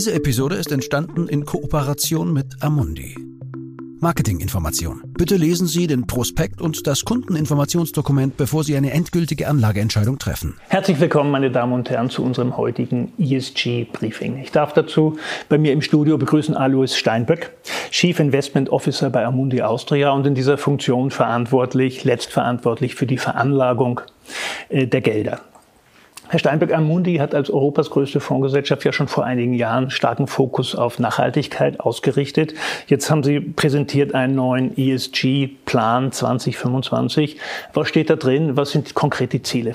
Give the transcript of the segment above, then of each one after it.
Diese Episode ist entstanden in Kooperation mit Amundi. Marketinginformation. Bitte lesen Sie den Prospekt und das Kundeninformationsdokument, bevor Sie eine endgültige Anlageentscheidung treffen. Herzlich willkommen, meine Damen und Herren, zu unserem heutigen ESG-Briefing. Ich darf dazu bei mir im Studio begrüßen Alois Steinböck, Chief Investment Officer bei Amundi Austria und in dieser Funktion verantwortlich, letztverantwortlich für die Veranlagung äh, der Gelder. Herr Steinberg Amundi hat als Europas größte Fondsgesellschaft ja schon vor einigen Jahren starken Fokus auf Nachhaltigkeit ausgerichtet. Jetzt haben Sie präsentiert einen neuen ESG-Plan 2025. Was steht da drin? Was sind konkret die Ziele?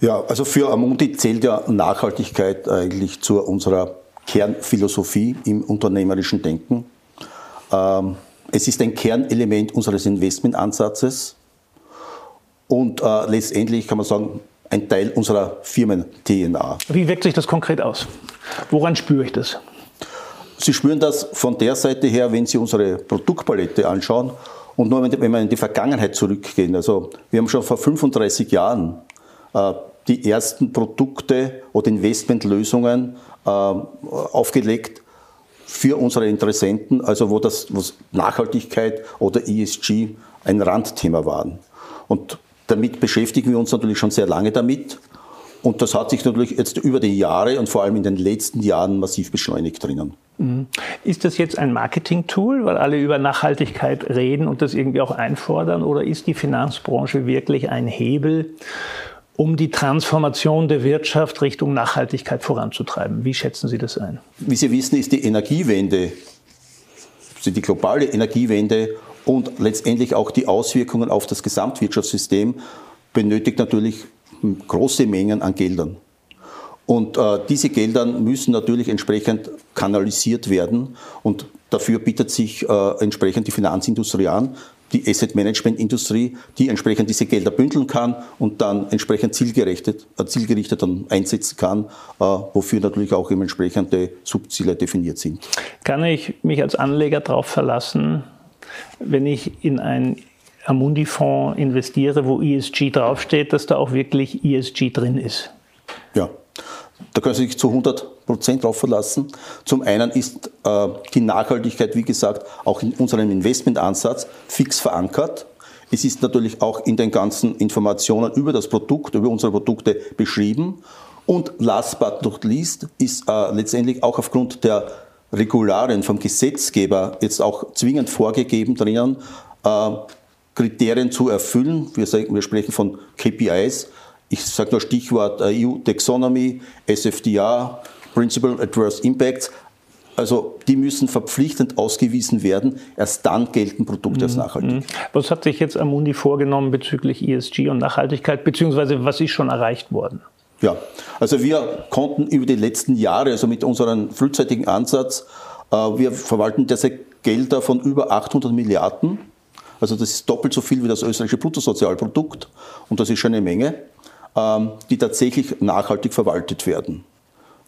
Ja, also für Amundi zählt ja Nachhaltigkeit eigentlich zu unserer Kernphilosophie im unternehmerischen Denken. Ähm, es ist ein Kernelement unseres Investmentansatzes und äh, letztendlich kann man sagen, ein Teil unserer Firmen-DNA. Wie wirkt sich das konkret aus? Woran spüre ich das? Sie spüren das von der Seite her, wenn Sie unsere Produktpalette anschauen und nur wenn wir in die Vergangenheit zurückgehen. Also wir haben schon vor 35 Jahren äh, die ersten Produkte oder Investmentlösungen äh, aufgelegt für unsere Interessenten, also wo das wo Nachhaltigkeit oder ESG ein Randthema waren. Und damit beschäftigen wir uns natürlich schon sehr lange damit. Und das hat sich natürlich jetzt über die Jahre und vor allem in den letzten Jahren massiv beschleunigt drinnen. Mhm. Ist das jetzt ein Marketing-Tool, weil alle über Nachhaltigkeit reden und das irgendwie auch einfordern? Oder ist die Finanzbranche wirklich ein Hebel, um die Transformation der Wirtschaft Richtung Nachhaltigkeit voranzutreiben? Wie schätzen Sie das ein? Wie Sie wissen, ist die Energiewende, also die globale Energiewende und letztendlich auch die Auswirkungen auf das Gesamtwirtschaftssystem benötigt natürlich große Mengen an Geldern. Und äh, diese Gelder müssen natürlich entsprechend kanalisiert werden und dafür bietet sich äh, entsprechend die Finanzindustrie an, die Asset Management Industrie, die entsprechend diese Gelder bündeln kann und dann entsprechend zielgerichtet, äh, zielgerichtet dann einsetzen kann, äh, wofür natürlich auch eben entsprechende Subziele definiert sind. Kann ich mich als Anleger darauf verlassen, wenn ich in einen Amundi-Fonds investiere, wo ESG draufsteht, dass da auch wirklich ESG drin ist. Ja, da können Sie sich zu 100 Prozent drauf verlassen. Zum einen ist äh, die Nachhaltigkeit, wie gesagt, auch in unserem Investmentansatz fix verankert. Es ist natürlich auch in den ganzen Informationen über das Produkt, über unsere Produkte beschrieben. Und last but not least ist äh, letztendlich auch aufgrund der Regularien vom Gesetzgeber jetzt auch zwingend vorgegeben drinnen, äh, Kriterien zu erfüllen. Wir, sagen, wir sprechen von KPIs. Ich sage nur Stichwort äh, EU Taxonomy, SFDR, Principal Adverse Impacts. Also die müssen verpflichtend ausgewiesen werden. Erst dann gelten Produkte als mhm. nachhaltig. Mhm. Was hat sich jetzt Amundi vorgenommen bezüglich ESG und Nachhaltigkeit, beziehungsweise was ist schon erreicht worden? Ja, also wir konnten über die letzten Jahre, also mit unserem frühzeitigen Ansatz, äh, wir verwalten derzeit Gelder von über 800 Milliarden. Also das ist doppelt so viel wie das österreichische Bruttosozialprodukt und das ist schon eine Menge, ähm, die tatsächlich nachhaltig verwaltet werden.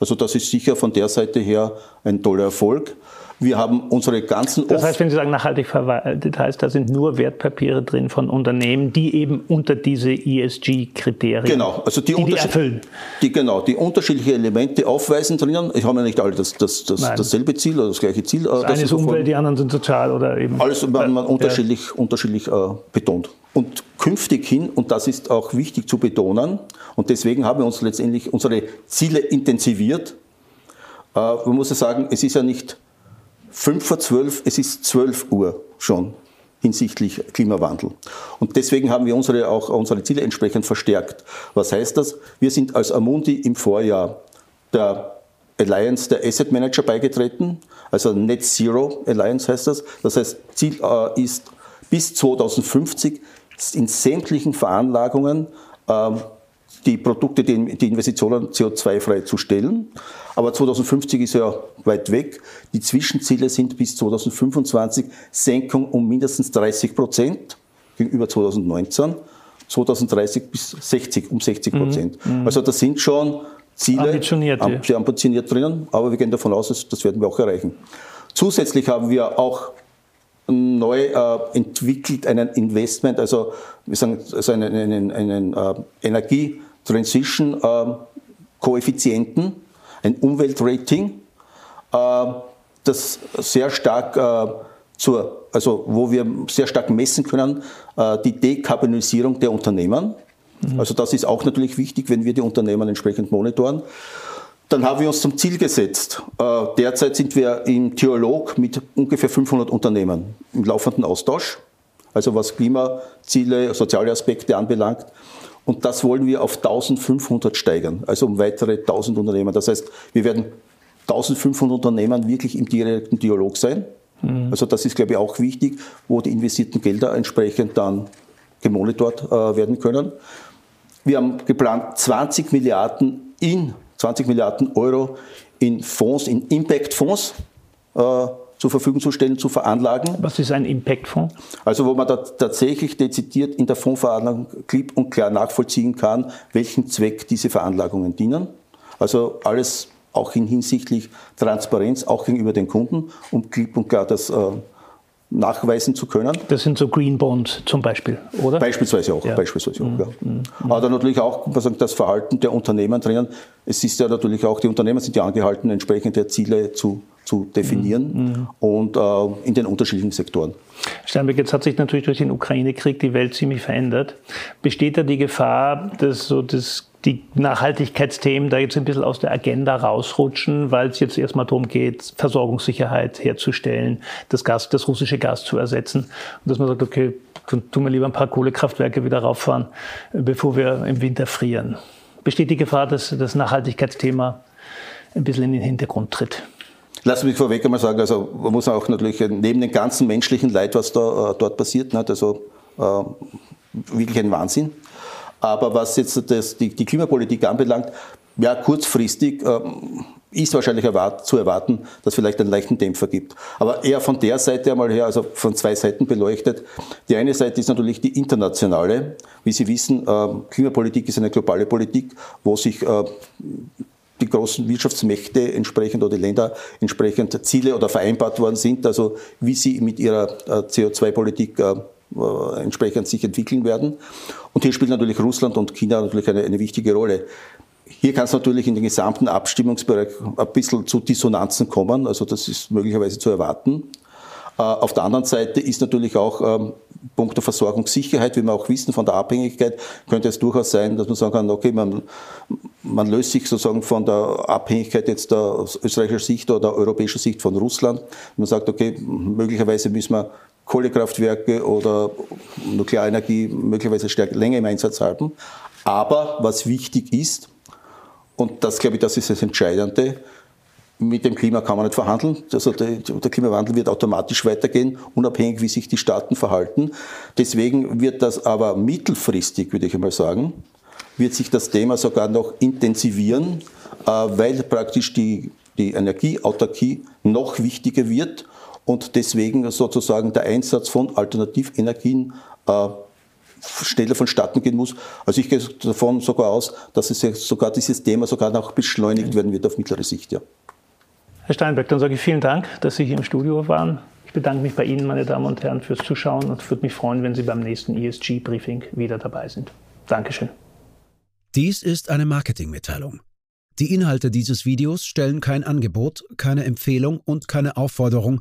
Also das ist sicher von der Seite her ein toller Erfolg. Wir haben unsere ganzen. Das heißt, wenn Sie sagen nachhaltig verwaltet, heißt, da sind nur Wertpapiere drin von Unternehmen, die eben unter diese ESG-Kriterien genau, also die, die, die erfüllen. Die, genau, die unterschiedliche Elemente aufweisen drinnen. Ich habe ja nicht alle das, das, das, dasselbe Ziel oder das gleiche Ziel. Das, das eine ist Umwelt, die anderen sind sozial oder eben. Alles man, man unterschiedlich, ja. unterschiedlich äh, betont. Und künftig hin, und das ist auch wichtig zu betonen, und deswegen haben wir uns letztendlich unsere Ziele intensiviert. Äh, man muss ja sagen, es ist ja nicht fünf vor zwölf, es ist zwölf Uhr schon hinsichtlich Klimawandel. Und deswegen haben wir unsere, auch unsere Ziele entsprechend verstärkt. Was heißt das? Wir sind als Amundi im Vorjahr der Alliance der Asset Manager beigetreten, also Net Zero Alliance heißt das. Das heißt, Ziel äh, ist bis 2050 in sämtlichen Veranlagungen äh, die Produkte, die, die Investitionen CO2-frei zu stellen. Aber 2050 ist ja weit weg. Die Zwischenziele sind bis 2025 Senkung um mindestens 30 Prozent gegenüber 2019. 2030 bis 60, um 60 Prozent. Mhm. Also das sind schon Ziele, ambitioniert, sehr ambitioniert drinnen, aber wir gehen davon aus, dass, das werden wir auch erreichen. Zusätzlich haben wir auch neu äh, entwickelt einen Investment, also wir sagen also einen, einen, einen äh, Energie Transition-Koeffizienten, ein Umweltrating, das sehr stark zur, also wo wir sehr stark messen können, die Dekarbonisierung der Unternehmen. Mhm. Also das ist auch natürlich wichtig, wenn wir die Unternehmen entsprechend monitoren. Dann haben wir uns zum Ziel gesetzt. Derzeit sind wir im Dialog mit ungefähr 500 Unternehmen im laufenden Austausch also was Klimaziele, soziale Aspekte anbelangt. Und das wollen wir auf 1500 steigern, also um weitere 1000 Unternehmen. Das heißt, wir werden 1500 Unternehmen wirklich im direkten Dialog sein. Mhm. Also das ist, glaube ich, auch wichtig, wo die investierten Gelder entsprechend dann gemonitort äh, werden können. Wir haben geplant 20 Milliarden in 20 Milliarden Euro in Fonds, in Impact-Fonds. Äh, zur Verfügung zu stellen, zu veranlagen. Was ist ein Impact-Fonds? Also wo man da tatsächlich dezidiert in der Fondsveranlagung klipp und klar nachvollziehen kann, welchen Zweck diese Veranlagungen dienen. Also alles auch in hinsichtlich Transparenz, auch gegenüber den Kunden, um klipp und klar das äh, nachweisen zu können. Das sind so Green Bonds zum Beispiel, oder? Beispielsweise auch. Ja. Beispielsweise auch, mhm. ja. Mhm. Aber natürlich auch das Verhalten der Unternehmen drinnen. Es ist ja natürlich auch, die Unternehmen sind ja angehalten, entsprechende Ziele zu zu definieren mhm. und äh, in den unterschiedlichen Sektoren. Steinbeck, jetzt hat sich natürlich durch den Ukraine-Krieg die Welt ziemlich verändert. Besteht da die Gefahr, dass so das, die Nachhaltigkeitsthemen da jetzt ein bisschen aus der Agenda rausrutschen, weil es jetzt erstmal darum geht, Versorgungssicherheit herzustellen, das Gas, das russische Gas zu ersetzen und dass man sagt, okay, tun wir lieber ein paar Kohlekraftwerke wieder rauffahren, bevor wir im Winter frieren. Besteht die Gefahr, dass das Nachhaltigkeitsthema ein bisschen in den Hintergrund tritt? Lass mich vorweg einmal sagen, also man muss auch natürlich neben dem ganzen menschlichen Leid, was da äh, dort passiert, nicht, also äh, wirklich ein Wahnsinn. Aber was jetzt das, die, die Klimapolitik anbelangt, ja, kurzfristig äh, ist wahrscheinlich erwart, zu erwarten, dass vielleicht einen leichten Dämpfer gibt. Aber eher von der Seite einmal her, also von zwei Seiten beleuchtet. Die eine Seite ist natürlich die internationale. Wie Sie wissen, äh, Klimapolitik ist eine globale Politik, wo sich äh, die großen Wirtschaftsmächte entsprechend oder die Länder entsprechend Ziele oder vereinbart worden sind, also wie sie mit ihrer äh, CO2-Politik äh, äh, entsprechend sich entwickeln werden. Und hier spielt natürlich Russland und China natürlich eine, eine wichtige Rolle. Hier kann es natürlich in den gesamten Abstimmungsbereich ein bisschen zu Dissonanzen kommen, also das ist möglicherweise zu erwarten. Auf der anderen Seite ist natürlich auch ähm, Punkt der Versorgungssicherheit, wie wir auch wissen von der Abhängigkeit, könnte es durchaus sein, dass man sagen kann, okay, man, man löst sich sozusagen von der Abhängigkeit jetzt der aus österreichischer Sicht oder europäischer Sicht von Russland. Man sagt, okay, möglicherweise müssen wir Kohlekraftwerke oder Nuklearenergie möglicherweise stärker, länger im Einsatz halten. Aber was wichtig ist, und das glaube ich, das ist das Entscheidende, mit dem Klima kann man nicht verhandeln. Also der, der, Klimawandel wird automatisch weitergehen, unabhängig wie sich die Staaten verhalten. Deswegen wird das aber mittelfristig, würde ich einmal sagen, wird sich das Thema sogar noch intensivieren, äh, weil praktisch die, die Energieautarkie noch wichtiger wird und deswegen sozusagen der Einsatz von Alternativenergien äh, schneller vonstatten gehen muss. Also ich gehe davon sogar aus, dass es sogar dieses Thema sogar noch beschleunigt werden wird auf mittlere Sicht. Ja. Herr Steinbeck, dann sage ich vielen Dank, dass Sie hier im Studio waren. Ich bedanke mich bei Ihnen, meine Damen und Herren, fürs Zuschauen und würde mich freuen, wenn Sie beim nächsten ESG-Briefing wieder dabei sind. Dankeschön. Dies ist eine Marketingmitteilung. Die Inhalte dieses Videos stellen kein Angebot, keine Empfehlung und keine Aufforderung,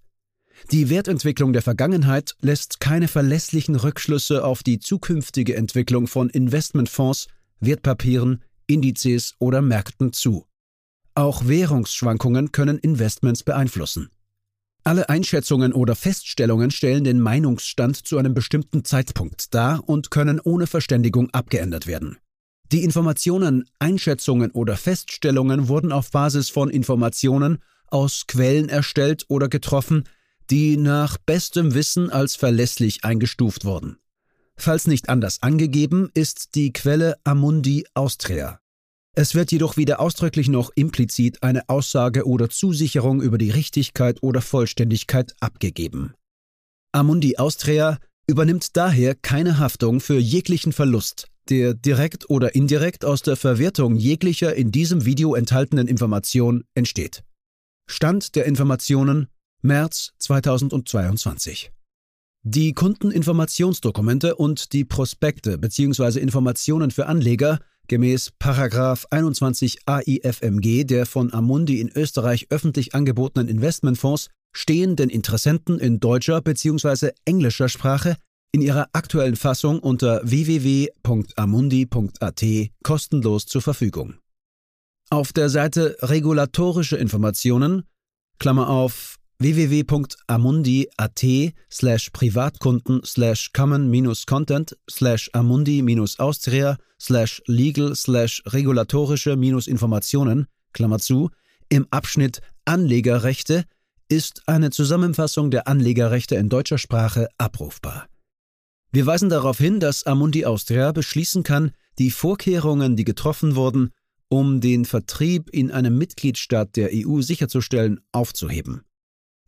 Die Wertentwicklung der Vergangenheit lässt keine verlässlichen Rückschlüsse auf die zukünftige Entwicklung von Investmentfonds, Wertpapieren, Indizes oder Märkten zu. Auch Währungsschwankungen können Investments beeinflussen. Alle Einschätzungen oder Feststellungen stellen den Meinungsstand zu einem bestimmten Zeitpunkt dar und können ohne Verständigung abgeändert werden. Die Informationen, Einschätzungen oder Feststellungen wurden auf Basis von Informationen aus Quellen erstellt oder getroffen, die nach bestem Wissen als verlässlich eingestuft wurden. Falls nicht anders angegeben, ist die Quelle Amundi Austria. Es wird jedoch weder ausdrücklich noch implizit eine Aussage oder Zusicherung über die Richtigkeit oder Vollständigkeit abgegeben Amundi Austria übernimmt daher keine Haftung für jeglichen Verlust, der direkt oder indirekt aus der Verwertung jeglicher in diesem Video enthaltenen Information entsteht. Stand der Informationen März 2022. Die Kundeninformationsdokumente und die Prospekte bzw. Informationen für Anleger gemäß 21 AIFMG der von Amundi in Österreich öffentlich angebotenen Investmentfonds stehen den Interessenten in deutscher bzw. englischer Sprache in ihrer aktuellen Fassung unter www.amundi.at kostenlos zur Verfügung. Auf der Seite Regulatorische Informationen, Klammer auf, www.amundi.at slash Privatkunden slash common-content slash amundi-austria slash legal slash regulatorische-informationen, Klammer zu, im Abschnitt Anlegerrechte ist eine Zusammenfassung der Anlegerrechte in deutscher Sprache abrufbar. Wir weisen darauf hin, dass Amundi Austria beschließen kann, die Vorkehrungen, die getroffen wurden, um den Vertrieb in einem Mitgliedstaat der EU sicherzustellen, aufzuheben.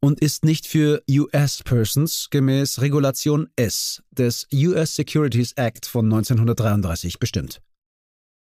und ist nicht für US Persons gemäß Regulation S des US Securities Act von 1933 bestimmt.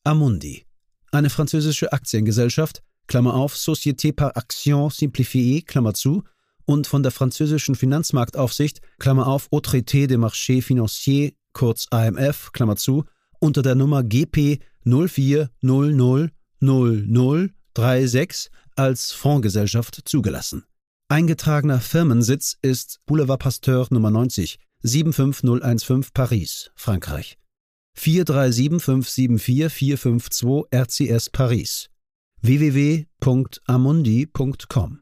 Amundi, eine französische Aktiengesellschaft, Klammer auf, Société par Action Simplifiée, Klammer zu, und von der französischen Finanzmarktaufsicht, Klammer auf, Autorité des Marchés Financiers, kurz AMF, Klammer zu, unter der Nummer GP 04000036 als Fondsgesellschaft zugelassen. Eingetragener Firmensitz ist Boulevard Pasteur Nummer 90, 75015 Paris, Frankreich. 437574452 RCS Paris. www.amundi.com